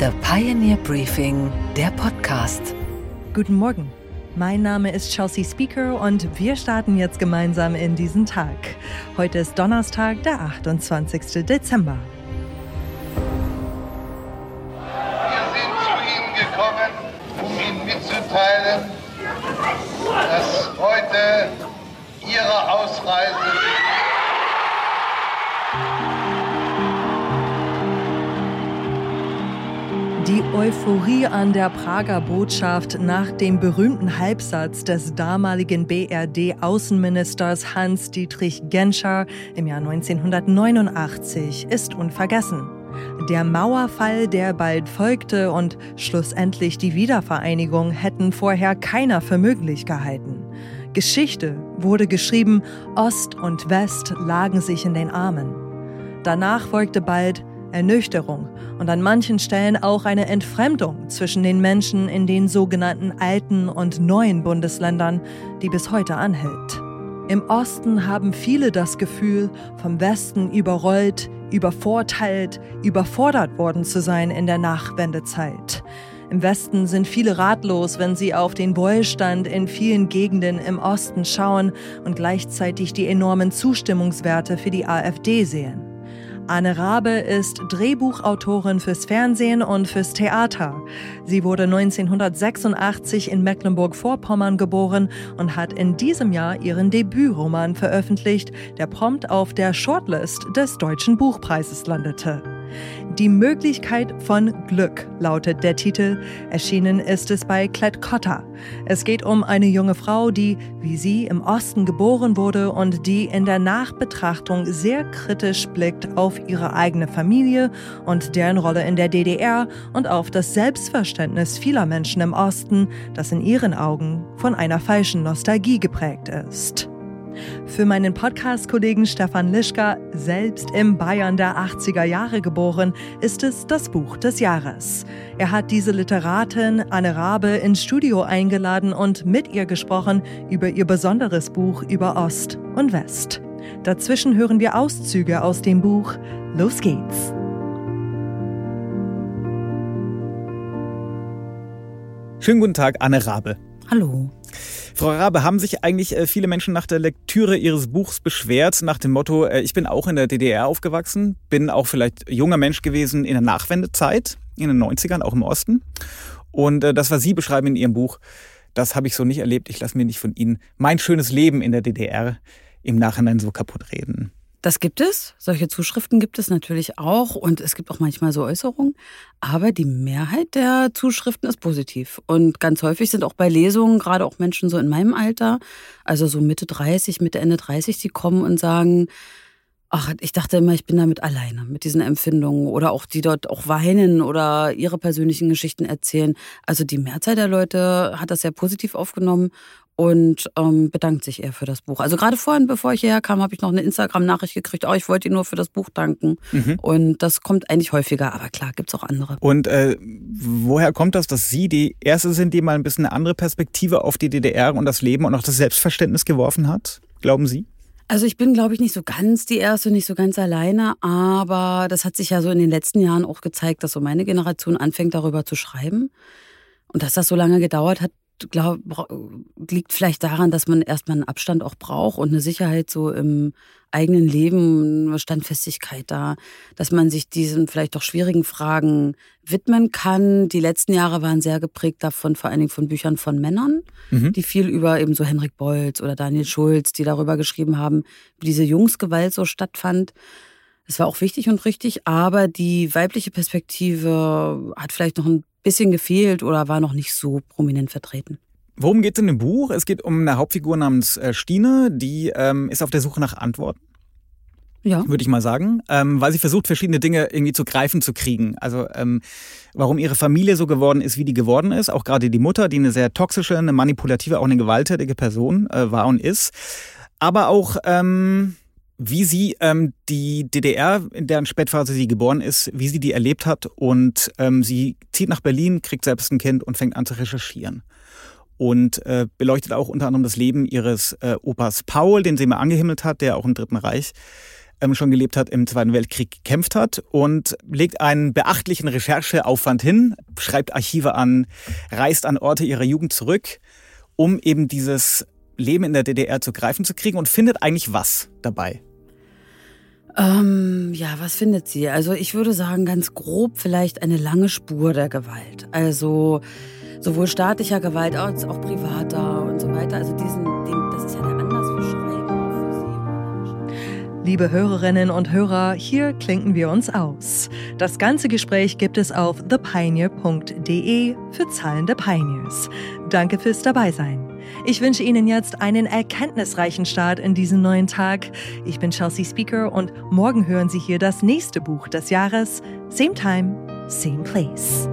The Pioneer Briefing, der Podcast. Guten Morgen. Mein Name ist Chelsea Speaker und wir starten jetzt gemeinsam in diesen Tag. Heute ist Donnerstag, der 28. Dezember. Wir sind zu Ihnen gekommen, um Ihnen mitzuteilen, dass heute Euphorie an der Prager Botschaft nach dem berühmten Halbsatz des damaligen BRD-Außenministers Hans-Dietrich Genscher im Jahr 1989 ist unvergessen. Der Mauerfall, der bald folgte und schlussendlich die Wiedervereinigung hätten vorher keiner für möglich gehalten. Geschichte wurde geschrieben, Ost und West lagen sich in den Armen. Danach folgte bald Ernüchterung und an manchen Stellen auch eine Entfremdung zwischen den Menschen in den sogenannten alten und neuen Bundesländern, die bis heute anhält. Im Osten haben viele das Gefühl, vom Westen überrollt, übervorteilt, überfordert worden zu sein in der Nachwendezeit. Im Westen sind viele ratlos, wenn sie auf den Wohlstand in vielen Gegenden im Osten schauen und gleichzeitig die enormen Zustimmungswerte für die AfD sehen. Anne Rabe ist Drehbuchautorin fürs Fernsehen und fürs Theater. Sie wurde 1986 in Mecklenburg-Vorpommern geboren und hat in diesem Jahr ihren Debütroman veröffentlicht, der prompt auf der Shortlist des Deutschen Buchpreises landete. Die Möglichkeit von Glück lautet der Titel. Erschienen ist es bei Klett Cotta. Es geht um eine junge Frau, die, wie sie, im Osten geboren wurde und die in der Nachbetrachtung sehr kritisch blickt auf ihre eigene Familie und deren Rolle in der DDR und auf das Selbstverständnis vieler Menschen im Osten, das in ihren Augen von einer falschen Nostalgie geprägt ist. Für meinen Podcast-Kollegen Stefan Lischka, selbst im Bayern der 80er Jahre geboren, ist es das Buch des Jahres. Er hat diese Literatin Anne Rabe ins Studio eingeladen und mit ihr gesprochen über ihr besonderes Buch über Ost und West. Dazwischen hören wir Auszüge aus dem Buch Los geht's. Schönen guten Tag, Anne Rabe. Hallo. Frau Rabe, haben sich eigentlich äh, viele Menschen nach der Lektüre Ihres Buchs beschwert, nach dem Motto, äh, ich bin auch in der DDR aufgewachsen, bin auch vielleicht junger Mensch gewesen in der Nachwendezeit, in den 90ern, auch im Osten. Und äh, das, was Sie beschreiben in Ihrem Buch, das habe ich so nicht erlebt. Ich lasse mir nicht von Ihnen mein schönes Leben in der DDR im Nachhinein so kaputt reden. Das gibt es. Solche Zuschriften gibt es natürlich auch. Und es gibt auch manchmal so Äußerungen. Aber die Mehrheit der Zuschriften ist positiv. Und ganz häufig sind auch bei Lesungen, gerade auch Menschen so in meinem Alter, also so Mitte 30, Mitte, Ende 30, die kommen und sagen, ach, ich dachte immer, ich bin damit alleine, mit diesen Empfindungen. Oder auch die dort auch weinen oder ihre persönlichen Geschichten erzählen. Also die Mehrzahl der Leute hat das sehr positiv aufgenommen und ähm, bedankt sich eher für das Buch. Also gerade vorhin, bevor ich hierher kam, habe ich noch eine Instagram-Nachricht gekriegt, oh, ich wollte Ihnen nur für das Buch danken. Mhm. Und das kommt eigentlich häufiger, aber klar, gibt es auch andere. Und äh, woher kommt das, dass Sie die Erste sind, die mal ein bisschen eine andere Perspektive auf die DDR und das Leben und auch das Selbstverständnis geworfen hat? Glauben Sie? Also ich bin, glaube ich, nicht so ganz die Erste, nicht so ganz alleine, aber das hat sich ja so in den letzten Jahren auch gezeigt, dass so meine Generation anfängt, darüber zu schreiben. Und dass das so lange gedauert hat, glaub, liegt vielleicht daran, dass man erstmal einen Abstand auch braucht und eine Sicherheit so im eigenen Leben, eine Standfestigkeit da, dass man sich diesen vielleicht doch schwierigen Fragen widmen kann. Die letzten Jahre waren sehr geprägt davon, vor allen Dingen von Büchern von Männern, mhm. die viel über eben so Henrik Bolz oder Daniel Schulz, die darüber geschrieben haben, wie diese Jungsgewalt so stattfand. Es war auch wichtig und richtig, aber die weibliche Perspektive hat vielleicht noch ein bisschen gefehlt oder war noch nicht so prominent vertreten. Worum geht es in dem Buch? Es geht um eine Hauptfigur namens äh, Stine, die ähm, ist auf der Suche nach Antworten. Ja. Würde ich mal sagen. Ähm, weil sie versucht, verschiedene Dinge irgendwie zu greifen zu kriegen. Also, ähm, warum ihre Familie so geworden ist, wie die geworden ist. Auch gerade die Mutter, die eine sehr toxische, eine manipulative, auch eine gewalttätige Person äh, war und ist. Aber auch, ähm, wie sie ähm, die DDR, in deren Spätphase sie geboren ist, wie sie die erlebt hat. Und ähm, sie zieht nach Berlin, kriegt selbst ein Kind und fängt an zu recherchieren. Und äh, beleuchtet auch unter anderem das Leben ihres äh, Opas Paul, den sie immer angehimmelt hat, der auch im Dritten Reich ähm, schon gelebt hat, im Zweiten Weltkrieg gekämpft hat und legt einen beachtlichen Rechercheaufwand hin, schreibt Archive an, reist an Orte ihrer Jugend zurück, um eben dieses Leben in der DDR zu greifen zu kriegen und findet eigentlich was dabei. Ähm, ja, was findet sie? Also ich würde sagen, ganz grob vielleicht eine lange Spur der Gewalt. Also sowohl staatlicher Gewalt als auch privater und so weiter. Also diesen, den, das ist ja der Anlass für Schreiben. Liebe Hörerinnen und Hörer, hier klinken wir uns aus. Das ganze Gespräch gibt es auf thepioneer.de für zahlende Pioneers. Danke fürs Dabeisein. Ich wünsche Ihnen jetzt einen erkenntnisreichen Start in diesen neuen Tag. Ich bin Chelsea Speaker und morgen hören Sie hier das nächste Buch des Jahres. Same time, same place.